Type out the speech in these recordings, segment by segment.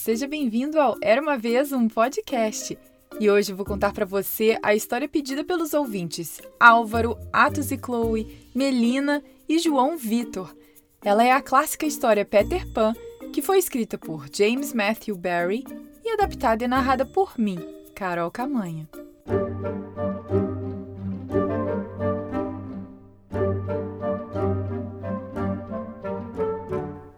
seja bem-vindo ao Era uma vez um podcast. E hoje vou contar para você a história pedida pelos ouvintes Álvaro, Atos e Chloe, Melina e João Vitor. Ela é a clássica história Peter Pan, que foi escrita por James Matthew Barry e adaptada e narrada por mim, Carol Camanha.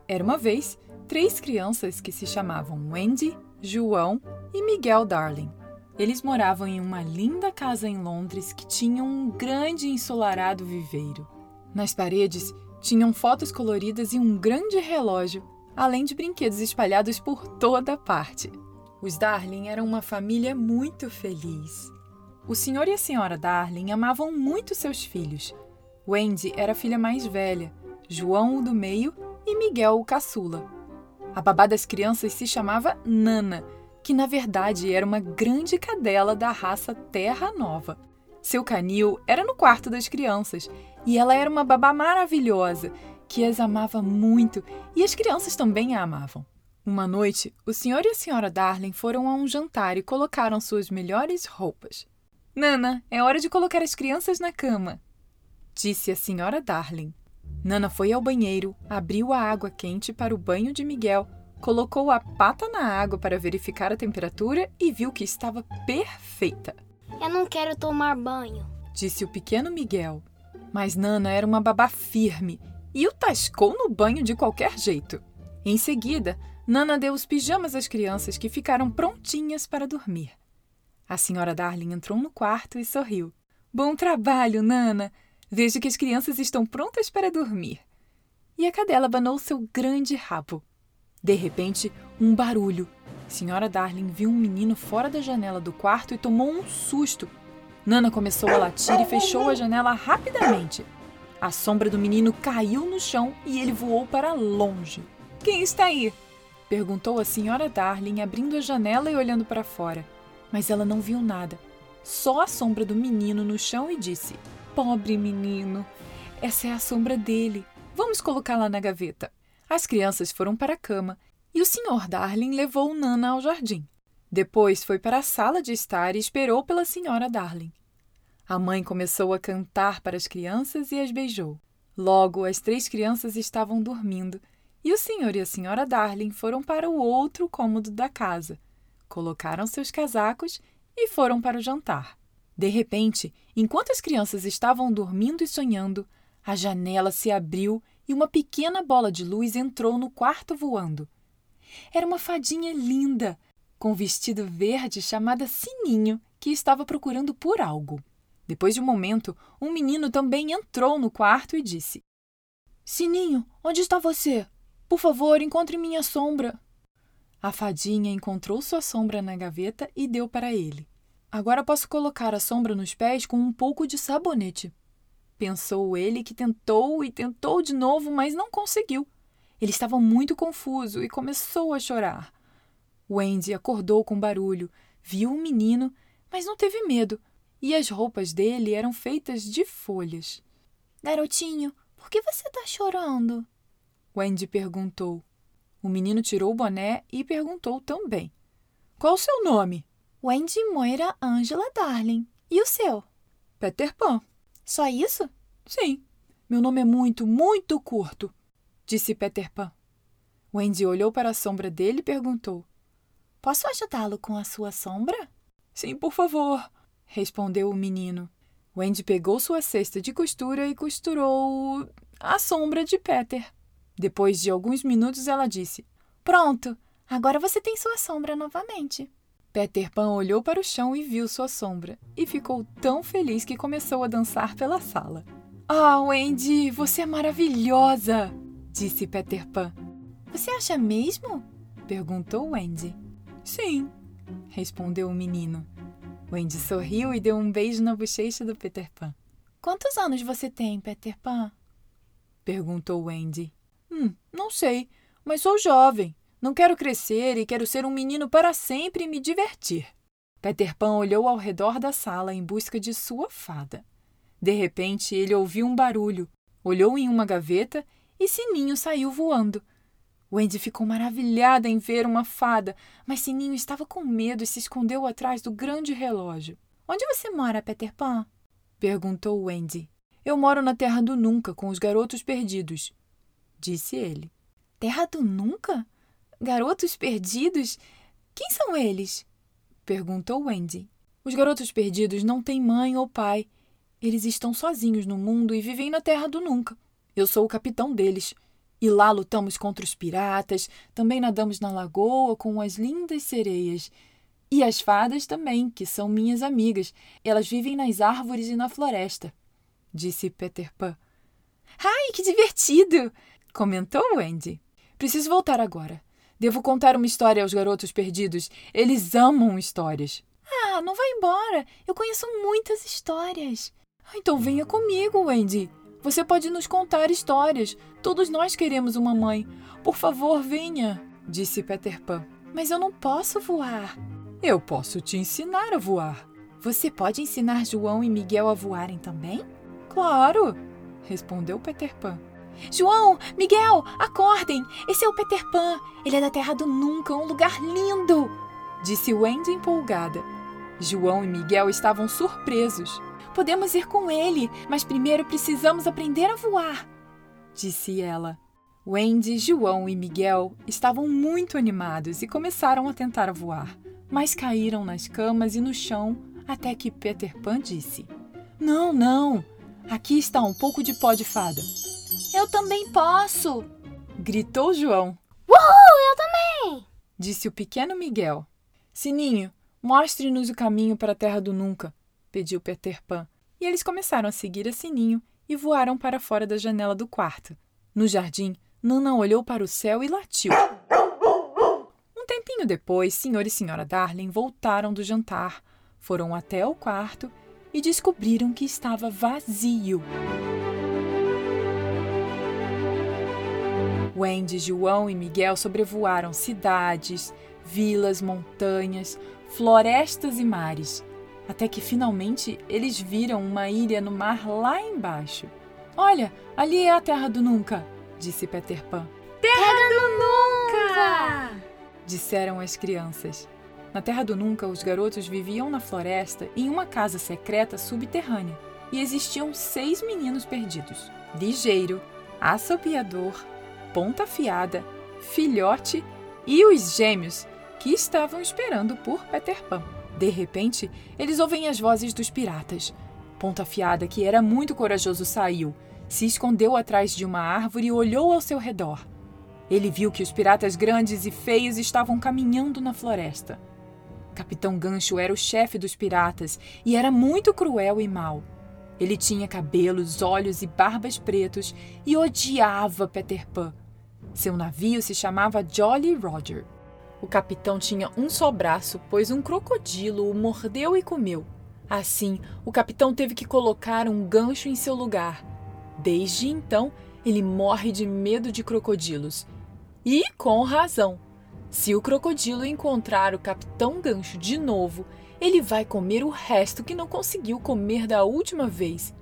Era uma vez três crianças que se chamavam Wendy, João e Miguel Darling. Eles moravam em uma linda casa em Londres que tinha um grande ensolarado viveiro. Nas paredes tinham fotos coloridas e um grande relógio, além de brinquedos espalhados por toda parte. Os Darling eram uma família muito feliz. O senhor e a senhora Darling amavam muito seus filhos. Wendy era a filha mais velha, João o do meio e Miguel o caçula. A babá das crianças se chamava Nana, que na verdade era uma grande cadela da raça Terra Nova. Seu canil era no quarto das crianças e ela era uma babá maravilhosa que as amava muito e as crianças também a amavam. Uma noite, o senhor e a senhora Darling foram a um jantar e colocaram suas melhores roupas. Nana, é hora de colocar as crianças na cama, disse a senhora Darling. Nana foi ao banheiro, abriu a água quente para o banho de Miguel, colocou a pata na água para verificar a temperatura e viu que estava perfeita. Eu não quero tomar banho, disse o pequeno Miguel. Mas Nana era uma babá firme e o tascou no banho de qualquer jeito. Em seguida, Nana deu os pijamas às crianças que ficaram prontinhas para dormir. A senhora Darling entrou no quarto e sorriu. Bom trabalho, Nana! Vejo que as crianças estão prontas para dormir. E a cadela abanou seu grande rabo. De repente, um barulho. Senhora Darling viu um menino fora da janela do quarto e tomou um susto. Nana começou a latir e fechou a janela rapidamente. A sombra do menino caiu no chão e ele voou para longe. Quem está aí? perguntou a senhora Darling, abrindo a janela e olhando para fora. Mas ela não viu nada, só a sombra do menino no chão e disse: Pobre menino. Essa é a sombra dele. Vamos colocá-la na gaveta. As crianças foram para a cama e o Sr. Darling levou Nana ao jardim. Depois foi para a sala de estar e esperou pela Sra. Darling. A mãe começou a cantar para as crianças e as beijou. Logo, as três crianças estavam dormindo e o Sr. e a Sra. Darling foram para o outro cômodo da casa, colocaram seus casacos e foram para o jantar. De repente, enquanto as crianças estavam dormindo e sonhando, a janela se abriu e uma pequena bola de luz entrou no quarto voando. Era uma fadinha linda, com vestido verde chamada Sininho, que estava procurando por algo. Depois de um momento, um menino também entrou no quarto e disse: Sininho, onde está você? Por favor, encontre minha sombra. A fadinha encontrou sua sombra na gaveta e deu para ele. Agora posso colocar a sombra nos pés com um pouco de sabonete. Pensou ele que tentou e tentou de novo, mas não conseguiu. Ele estava muito confuso e começou a chorar. Wendy acordou com barulho, viu o menino, mas não teve medo, e as roupas dele eram feitas de folhas. Garotinho, por que você está chorando? Wendy perguntou. O menino tirou o boné e perguntou também: Qual o seu nome? Wendy Moira Angela Darling. E o seu? Peter Pan. Só isso? Sim. Meu nome é muito, muito curto, disse Peter Pan. Wendy olhou para a sombra dele e perguntou: Posso ajudá-lo com a sua sombra? Sim, por favor, respondeu o menino. Wendy pegou sua cesta de costura e costurou a sombra de Peter. Depois de alguns minutos, ela disse: Pronto, agora você tem sua sombra novamente. Peter Pan olhou para o chão e viu sua sombra, e ficou tão feliz que começou a dançar pela sala. Ah, oh, Wendy, você é maravilhosa! disse Peter Pan. Você acha mesmo? perguntou Wendy. Sim, respondeu o menino. Wendy sorriu e deu um beijo na bochecha do Peter Pan. Quantos anos você tem, Peter Pan? perguntou Wendy. Hum, não sei, mas sou jovem. Não quero crescer e quero ser um menino para sempre e me divertir. Peter Pan olhou ao redor da sala em busca de sua fada. De repente, ele ouviu um barulho, olhou em uma gaveta e Sininho saiu voando. Wendy ficou maravilhada em ver uma fada, mas Sininho estava com medo e se escondeu atrás do grande relógio. Onde você mora, Peter Pan? perguntou Wendy. Eu moro na Terra do Nunca com os garotos perdidos, disse ele. Terra do Nunca? Garotos perdidos? Quem são eles? perguntou Wendy. Os garotos perdidos não têm mãe ou pai. Eles estão sozinhos no mundo e vivem na Terra do Nunca. Eu sou o capitão deles. E lá lutamos contra os piratas, também nadamos na lagoa com as lindas sereias. E as fadas também, que são minhas amigas. Elas vivem nas árvores e na floresta, disse Peter Pan. Ai, que divertido! comentou Wendy. Preciso voltar agora. Devo contar uma história aos garotos perdidos. Eles amam histórias. Ah, não vai embora. Eu conheço muitas histórias. Ah, então venha comigo, Wendy. Você pode nos contar histórias. Todos nós queremos uma mãe. Por favor, venha, disse Peter Pan. Mas eu não posso voar. Eu posso te ensinar a voar. Você pode ensinar João e Miguel a voarem também? Claro, respondeu Peter Pan. João, Miguel, acordem! Esse é o Peter Pan. Ele é da Terra do Nunca, um lugar lindo! Disse Wendy empolgada. João e Miguel estavam surpresos. Podemos ir com ele, mas primeiro precisamos aprender a voar, disse ela. Wendy, João e Miguel estavam muito animados e começaram a tentar voar, mas caíram nas camas e no chão até que Peter Pan disse: Não, não! Aqui está um pouco de pó de fada. Eu também posso! gritou João. Uhul, eu também! disse o pequeno Miguel. Sininho, mostre-nos o caminho para a Terra do Nunca, pediu Peter Pan. E eles começaram a seguir a Sininho e voaram para fora da janela do quarto. No jardim, Nana olhou para o céu e latiu. Um tempinho depois, Senhor e Senhora Darling voltaram do jantar, foram até o quarto e descobriram que estava vazio. Wendy, João e Miguel sobrevoaram cidades, vilas, montanhas, florestas e mares, até que finalmente eles viram uma ilha no mar lá embaixo. Olha, ali é a Terra do Nunca, disse Peter Pan. Terra do Nunca! disseram as crianças. Na Terra do Nunca, os garotos viviam na floresta em uma casa secreta subterrânea e existiam seis meninos perdidos: Ligeiro, Assobiador, Ponta Fiada, Filhote e os gêmeos que estavam esperando por Peter Pan. De repente, eles ouvem as vozes dos piratas. Ponta Fiada, que era muito corajoso, saiu, se escondeu atrás de uma árvore e olhou ao seu redor. Ele viu que os piratas grandes e feios estavam caminhando na floresta. Capitão Gancho era o chefe dos piratas e era muito cruel e mau. Ele tinha cabelos, olhos e barbas pretos e odiava Peter Pan. Seu navio se chamava Jolly Roger. O capitão tinha um só braço, pois um crocodilo o mordeu e comeu. Assim, o capitão teve que colocar um gancho em seu lugar. Desde então, ele morre de medo de crocodilos. E com razão. Se o crocodilo encontrar o capitão Gancho de novo, ele vai comer o resto que não conseguiu comer da última vez.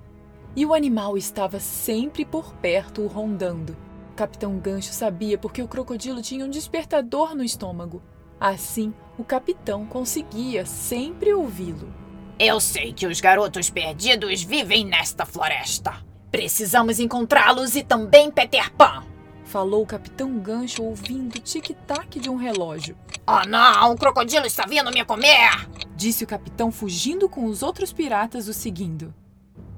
E o animal estava sempre por perto, rondando. O capitão Gancho sabia porque o crocodilo tinha um despertador no estômago. Assim, o capitão conseguia sempre ouvi-lo. Eu sei que os garotos perdidos vivem nesta floresta. Precisamos encontrá-los e também Peter Pan falou o capitão Gancho ouvindo o tic-tac de um relógio. Oh não, o crocodilo está vindo me comer! Disse o capitão fugindo com os outros piratas o seguindo.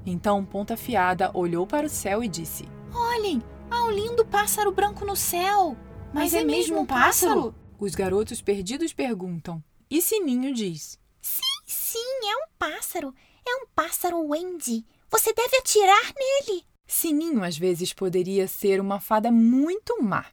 Então Ponta Fiada olhou para o céu e disse: Olhem, há um lindo pássaro branco no céu. Mas, Mas é, é, mesmo um pássaro? pássaro? Os garotos perdidos perguntam. E Sininho diz: Sim, sim, é um pássaro. É um pássaro Wendy. Você deve atirar nele. Sininho às vezes poderia ser uma fada muito má.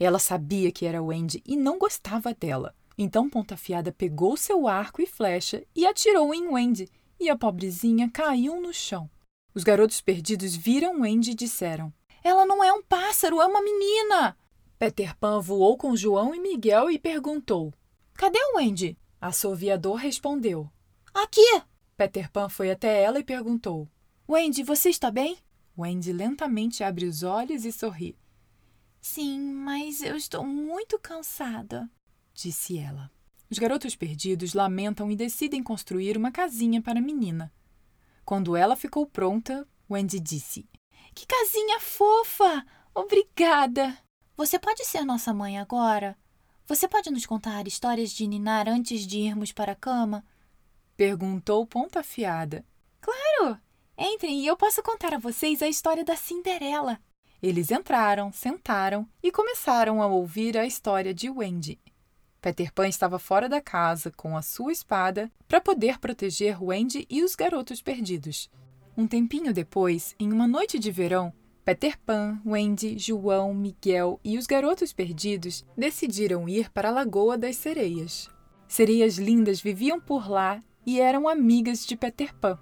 Ela sabia que era Wendy e não gostava dela. Então Ponta Fiada pegou seu arco e flecha e atirou em Wendy, e a pobrezinha caiu no chão. Os garotos perdidos viram Wendy e disseram: Ela não é um pássaro, é uma menina! Peter Pan voou com João e Miguel e perguntou: Cadê Wendy? A Assoviador respondeu: Aqui! Peter Pan foi até ela e perguntou: Wendy, você está bem? Wendy lentamente abre os olhos e sorri. Sim, mas eu estou muito cansada, disse ela. Os garotos perdidos lamentam e decidem construir uma casinha para a menina. Quando ela ficou pronta, Wendy disse: Que casinha fofa! Obrigada! Você pode ser nossa mãe agora? Você pode nos contar histórias de Ninar antes de irmos para a cama? Perguntou ponta afiada. Claro! Entrem e eu posso contar a vocês a história da Cinderela. Eles entraram, sentaram e começaram a ouvir a história de Wendy. Peter Pan estava fora da casa com a sua espada para poder proteger Wendy e os garotos perdidos. Um tempinho depois, em uma noite de verão, Peter Pan, Wendy, João, Miguel e os garotos perdidos decidiram ir para a Lagoa das Sereias. Sereias lindas viviam por lá e eram amigas de Peter Pan.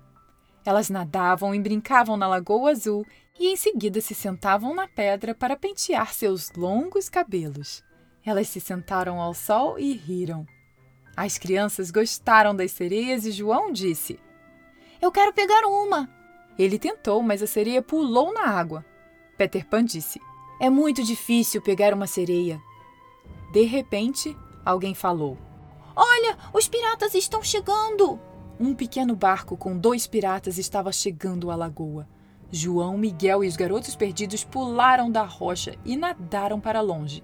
Elas nadavam e brincavam na Lagoa Azul e em seguida se sentavam na pedra para pentear seus longos cabelos. Elas se sentaram ao sol e riram. As crianças gostaram das sereias e João disse: Eu quero pegar uma. Ele tentou, mas a sereia pulou na água. Peter Pan disse: É muito difícil pegar uma sereia. De repente, alguém falou: Olha, os piratas estão chegando! Um pequeno barco com dois piratas estava chegando à lagoa. João, Miguel e os garotos perdidos pularam da rocha e nadaram para longe.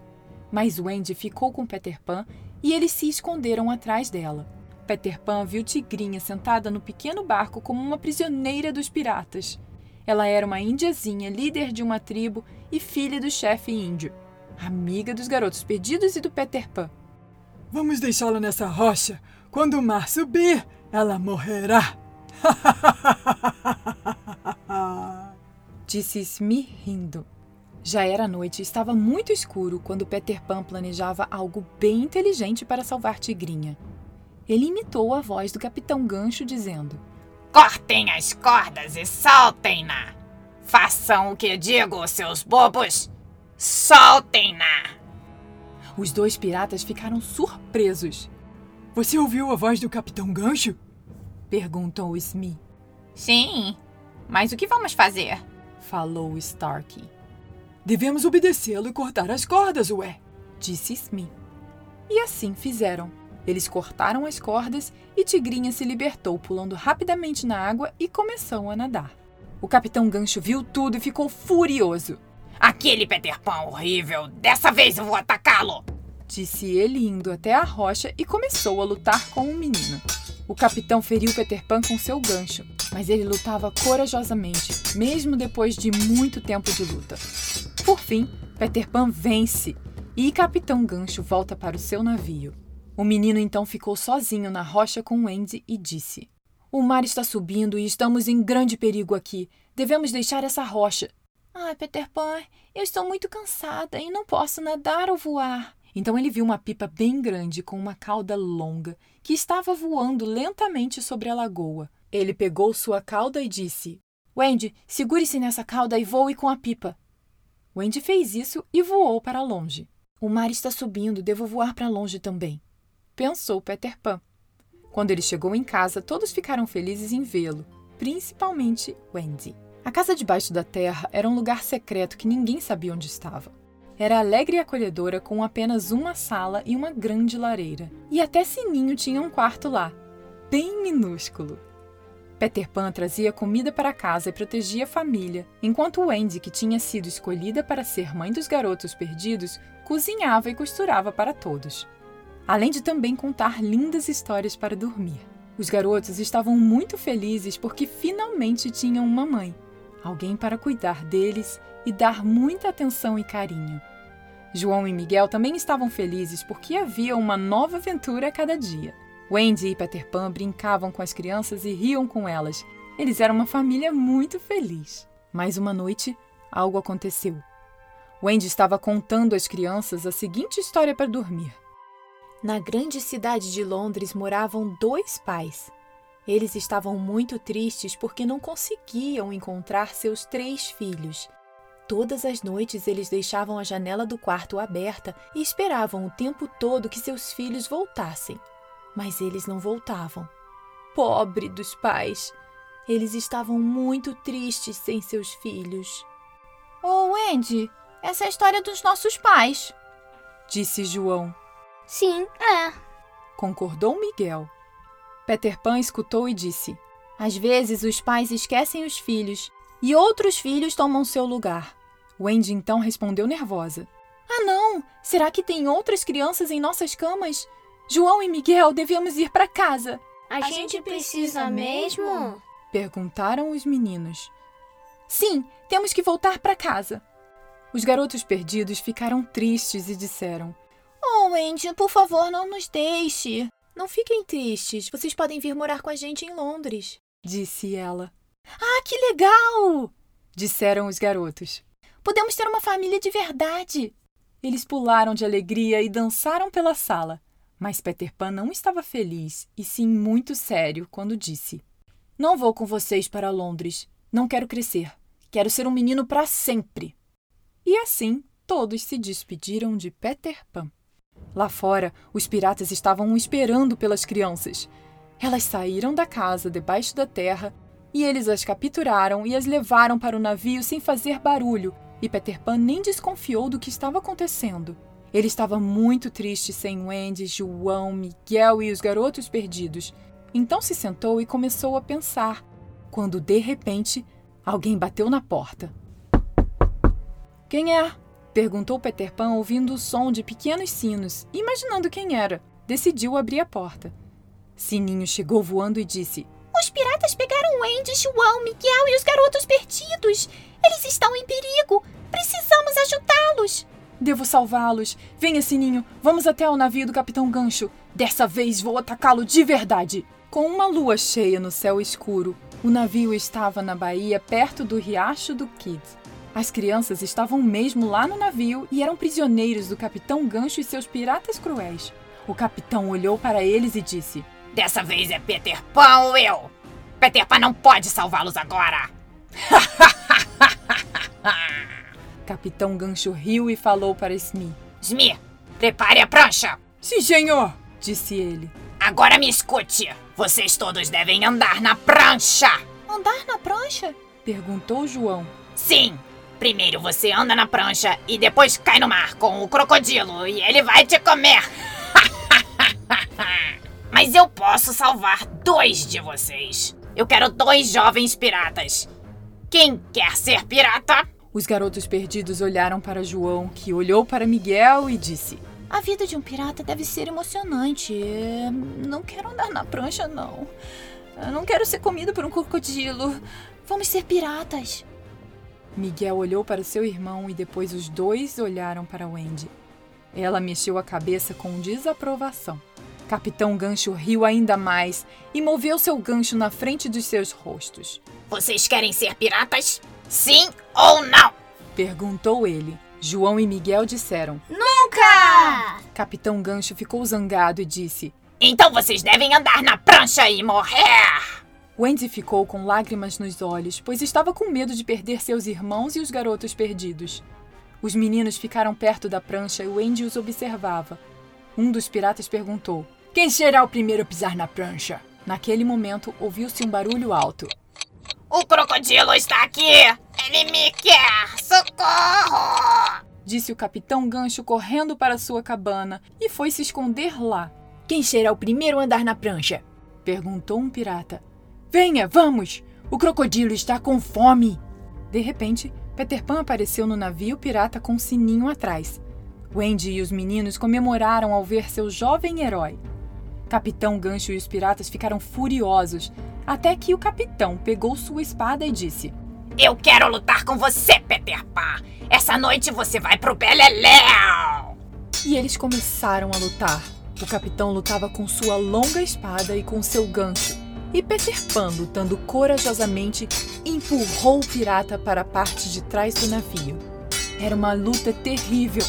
Mas Wendy ficou com Peter Pan e eles se esconderam atrás dela. Peter Pan viu Tigrinha sentada no pequeno barco como uma prisioneira dos piratas. Ela era uma índiazinha, líder de uma tribo e filha do chefe índio, amiga dos garotos perdidos e do Peter Pan. Vamos deixá-la nessa rocha. Quando o mar subir, ela morrerá. Disse Smee rindo. Já era noite e estava muito escuro quando Peter Pan planejava algo bem inteligente para salvar Tigrinha. Ele imitou a voz do Capitão Gancho dizendo: Cortem as cordas e soltem-na! Façam o que digo, seus bobos! Soltem-na! Os dois piratas ficaram surpresos. Você ouviu a voz do Capitão Gancho? Perguntou Smee. Sim, mas o que vamos fazer? Falou Starkey. Devemos obedecê-lo e cortar as cordas, ué, disse Smee. E assim fizeram. Eles cortaram as cordas e Tigrinha se libertou, pulando rapidamente na água e começou a nadar. O Capitão Gancho viu tudo e ficou furioso. Aquele Peter Pan horrível! Dessa vez eu vou atacá-lo! Disse ele indo até a rocha e começou a lutar com o menino. O capitão feriu Peter Pan com seu gancho, mas ele lutava corajosamente, mesmo depois de muito tempo de luta. Por fim, Peter Pan vence e Capitão Gancho volta para o seu navio. O menino então ficou sozinho na rocha com Wendy e disse: O mar está subindo e estamos em grande perigo aqui. Devemos deixar essa rocha. Ai, Peter Pan, eu estou muito cansada e não posso nadar ou voar. Então ele viu uma pipa bem grande com uma cauda longa que estava voando lentamente sobre a lagoa. Ele pegou sua cauda e disse: Wendy, segure-se nessa cauda e voe com a pipa. Wendy fez isso e voou para longe. O mar está subindo, devo voar para longe também. Pensou Peter Pan. Quando ele chegou em casa, todos ficaram felizes em vê-lo, principalmente Wendy. A casa debaixo da terra era um lugar secreto que ninguém sabia onde estava. Era alegre e acolhedora, com apenas uma sala e uma grande lareira. E até Sininho tinha um quarto lá, bem minúsculo. Peter Pan trazia comida para casa e protegia a família, enquanto Wendy, que tinha sido escolhida para ser mãe dos garotos perdidos, cozinhava e costurava para todos. Além de também contar lindas histórias para dormir. Os garotos estavam muito felizes porque finalmente tinham uma mãe, alguém para cuidar deles e dar muita atenção e carinho. João e Miguel também estavam felizes porque havia uma nova aventura a cada dia. Wendy e Peter Pan brincavam com as crianças e riam com elas. Eles eram uma família muito feliz. Mas uma noite, algo aconteceu. Wendy estava contando às crianças a seguinte história para dormir. Na grande cidade de Londres moravam dois pais. Eles estavam muito tristes porque não conseguiam encontrar seus três filhos. Todas as noites eles deixavam a janela do quarto aberta e esperavam o tempo todo que seus filhos voltassem mas eles não voltavam. Pobre dos pais! Eles estavam muito tristes sem seus filhos. Oh, Andy, Essa é a história dos nossos pais. Disse João. Sim, é. Concordou Miguel. Peter Pan escutou e disse: Às vezes os pais esquecem os filhos e outros filhos tomam seu lugar. Wendy então respondeu nervosa: Ah, não! Será que tem outras crianças em nossas camas? João e Miguel devemos ir para casa. A, a gente precisa mesmo? Perguntaram os meninos. Sim, temos que voltar para casa. Os garotos perdidos ficaram tristes e disseram: Oh, Wendy, por favor, não nos deixe. Não fiquem tristes, vocês podem vir morar com a gente em Londres, disse ela. Ah, que legal! disseram os garotos. Podemos ter uma família de verdade. Eles pularam de alegria e dançaram pela sala. Mas Peter Pan não estava feliz, e sim muito sério, quando disse: Não vou com vocês para Londres. Não quero crescer. Quero ser um menino para sempre. E assim todos se despediram de Peter Pan. Lá fora, os piratas estavam esperando pelas crianças. Elas saíram da casa debaixo da terra e eles as capturaram e as levaram para o navio sem fazer barulho, e Peter Pan nem desconfiou do que estava acontecendo. Ele estava muito triste sem Wendy, João, Miguel e os garotos perdidos. Então se sentou e começou a pensar, quando de repente alguém bateu na porta. Quem é? Perguntou Peter Pan, ouvindo o som de pequenos sinos, imaginando quem era. Decidiu abrir a porta. Sininho chegou voando e disse: Os piratas pegaram Wendy, João, Miguel e os garotos perdidos. Eles estão em perigo. Precisamos ajudá-los. Devo salvá-los. Venha, Sininho. Vamos até o navio do Capitão Gancho. Dessa vez vou atacá-lo de verdade. Com uma lua cheia no céu escuro, o navio estava na baía perto do riacho do Kids. As crianças estavam mesmo lá no navio e eram prisioneiros do Capitão Gancho e seus piratas cruéis. O capitão olhou para eles e disse: Dessa vez é Peter Pan ou eu? Peter Pan não pode salvá-los agora! Capitão Gancho riu e falou para Smee: Smee, prepare a prancha! Sim, senhor! disse ele. Agora me escute! Vocês todos devem andar na prancha! Andar na prancha? perguntou João. Sim, Primeiro você anda na prancha e depois cai no mar com o crocodilo e ele vai te comer. Mas eu posso salvar dois de vocês. Eu quero dois jovens piratas. Quem quer ser pirata? Os garotos perdidos olharam para João, que olhou para Miguel e disse: A vida de um pirata deve ser emocionante. Não quero andar na prancha, não. Eu não quero ser comido por um crocodilo. Vamos ser piratas. Miguel olhou para seu irmão e depois os dois olharam para Wendy. Ela mexeu a cabeça com desaprovação. Capitão Gancho riu ainda mais e moveu seu gancho na frente dos seus rostos. Vocês querem ser piratas? Sim ou não? Perguntou ele. João e Miguel disseram: Nunca! Capitão Gancho ficou zangado e disse: Então vocês devem andar na prancha e morrer! Wendy ficou com lágrimas nos olhos, pois estava com medo de perder seus irmãos e os garotos perdidos. Os meninos ficaram perto da prancha e Wendy os observava. Um dos piratas perguntou: Quem será o primeiro a pisar na prancha? Naquele momento, ouviu-se um barulho alto. O crocodilo está aqui! Ele me quer! Socorro! Disse o capitão Gancho correndo para sua cabana e foi se esconder lá. Quem será o primeiro a andar na prancha? Perguntou um pirata. Venha, vamos! O crocodilo está com fome! De repente, Peter Pan apareceu no navio pirata com um sininho atrás. Wendy e os meninos comemoraram ao ver seu jovem herói. Capitão Gancho e os piratas ficaram furiosos, até que o capitão pegou sua espada e disse: Eu quero lutar com você, Peter Pan! Essa noite você vai pro Beleléu! E eles começaram a lutar. O capitão lutava com sua longa espada e com seu gancho e Peter Pan, lutando corajosamente, empurrou o pirata para a parte de trás do navio. Era uma luta terrível.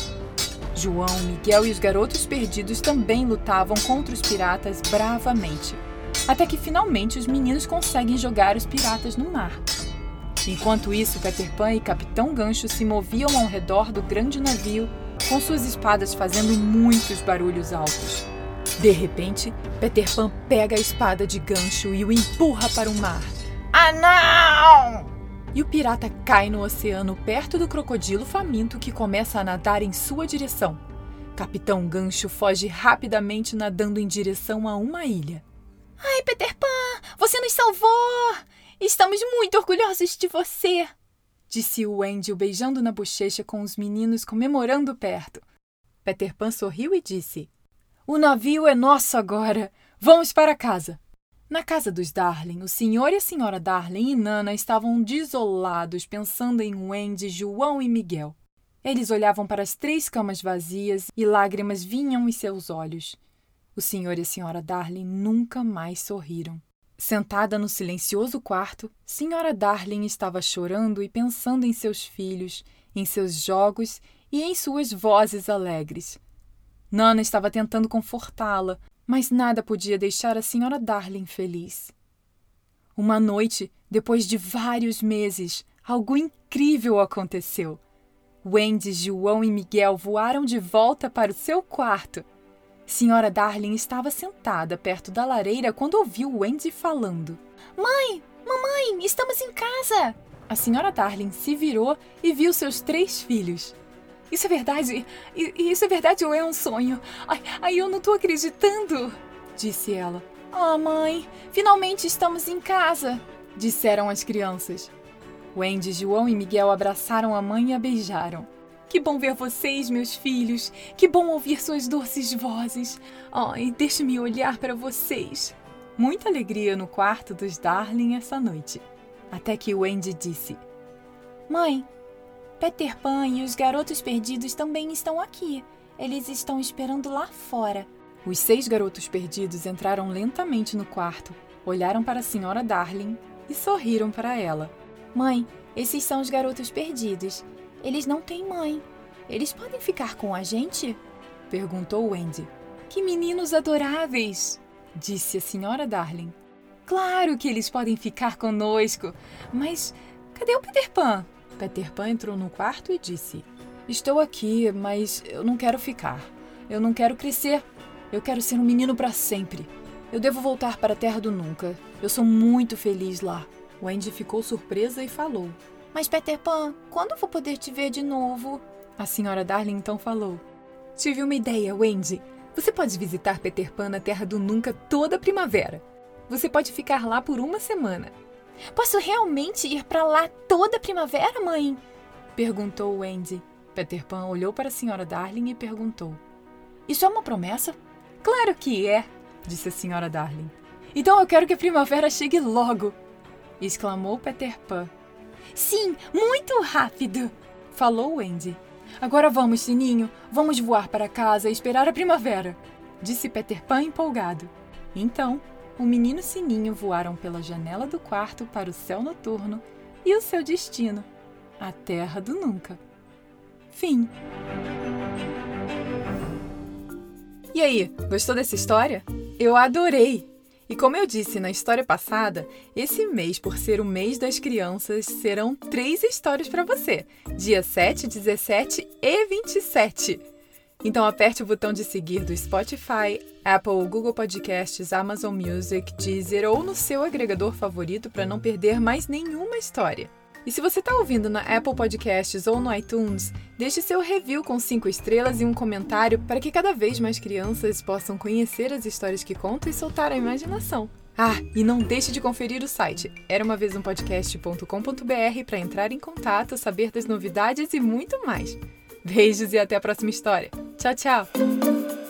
João, Miguel e os garotos perdidos também lutavam contra os piratas bravamente. Até que finalmente os meninos conseguem jogar os piratas no mar. Enquanto isso, Peter Pan e Capitão Gancho se moviam ao redor do grande navio, com suas espadas fazendo muitos barulhos altos. De repente, Peter Pan pega a espada de gancho e o empurra para o mar. Ah, não! E o pirata cai no oceano perto do crocodilo faminto que começa a nadar em sua direção. Capitão Gancho foge rapidamente nadando em direção a uma ilha. Ai, Peter Pan, você nos salvou! Estamos muito orgulhosos de você! Disse o Wendy beijando na bochecha com os meninos comemorando perto. Peter Pan sorriu e disse: O navio é nosso agora! Vamos para casa! Na casa dos Darling, o senhor e a senhora Darling e Nana estavam desolados, pensando em Wendy, João e Miguel. Eles olhavam para as três camas vazias e lágrimas vinham em seus olhos. O senhor e a senhora Darling nunca mais sorriram. Sentada no silencioso quarto, senhora Darling estava chorando e pensando em seus filhos, em seus jogos e em suas vozes alegres. Nana estava tentando confortá-la, mas nada podia deixar a senhora Darling feliz. Uma noite, depois de vários meses, algo incrível aconteceu. Wendy, João e Miguel voaram de volta para o seu quarto. Senhora Darling estava sentada perto da lareira quando ouviu Wendy falando. Mãe! Mamãe! Estamos em casa! A senhora Darling se virou e viu seus três filhos. Isso é verdade? Isso é verdade ou é um sonho? Ai, ai eu não tô acreditando! Disse ela. Oh, mãe, finalmente estamos em casa! Disseram as crianças. Wendy, João e Miguel abraçaram a mãe e a beijaram. Que bom ver vocês, meus filhos. Que bom ouvir suas doces vozes. Ai, oh, deixe-me olhar para vocês. Muita alegria no quarto dos Darling essa noite. Até que Wendy disse: Mãe, Peter Pan e os garotos perdidos também estão aqui. Eles estão esperando lá fora. Os seis garotos perdidos entraram lentamente no quarto, olharam para a senhora Darling e sorriram para ela. Mãe, esses são os garotos perdidos. Eles não têm mãe. Eles podem ficar com a gente? Perguntou Wendy. Que meninos adoráveis! Disse a senhora Darling. Claro que eles podem ficar conosco, mas cadê o Peter Pan? Peter Pan entrou no quarto e disse: Estou aqui, mas eu não quero ficar. Eu não quero crescer. Eu quero ser um menino para sempre. Eu devo voltar para a Terra do Nunca. Eu sou muito feliz lá. Wendy ficou surpresa e falou: Mas Peter Pan, quando vou poder te ver de novo? A senhora Darling então falou: Tive uma ideia, Wendy. Você pode visitar Peter Pan na Terra do Nunca toda primavera. Você pode ficar lá por uma semana. Posso realmente ir para lá toda primavera, mãe? Perguntou Wendy. Peter Pan olhou para a senhora Darling e perguntou: Isso é uma promessa? Claro que é, disse a senhora Darling. Então eu quero que a primavera chegue logo! exclamou Peter Pan. Sim, muito rápido! falou Wendy. Agora vamos, Sininho, vamos voar para casa e esperar a primavera, disse Peter Pan empolgado. Então, o menino Sininho voaram pela janela do quarto para o céu noturno e o seu destino, a Terra do Nunca. Fim. E aí, gostou dessa história? Eu adorei! E como eu disse na história passada, esse mês, por ser o mês das crianças, serão três histórias para você: dia 7, 17 e 27. Então aperte o botão de seguir do Spotify, Apple, Google Podcasts, Amazon Music, Deezer ou no seu agregador favorito para não perder mais nenhuma história. E se você está ouvindo na Apple Podcasts ou no iTunes, deixe seu review com 5 estrelas e um comentário para que cada vez mais crianças possam conhecer as histórias que conto e soltar a imaginação. Ah, e não deixe de conferir o site era para entrar em contato, saber das novidades e muito mais. Beijos e até a próxima história. Tchau, tchau!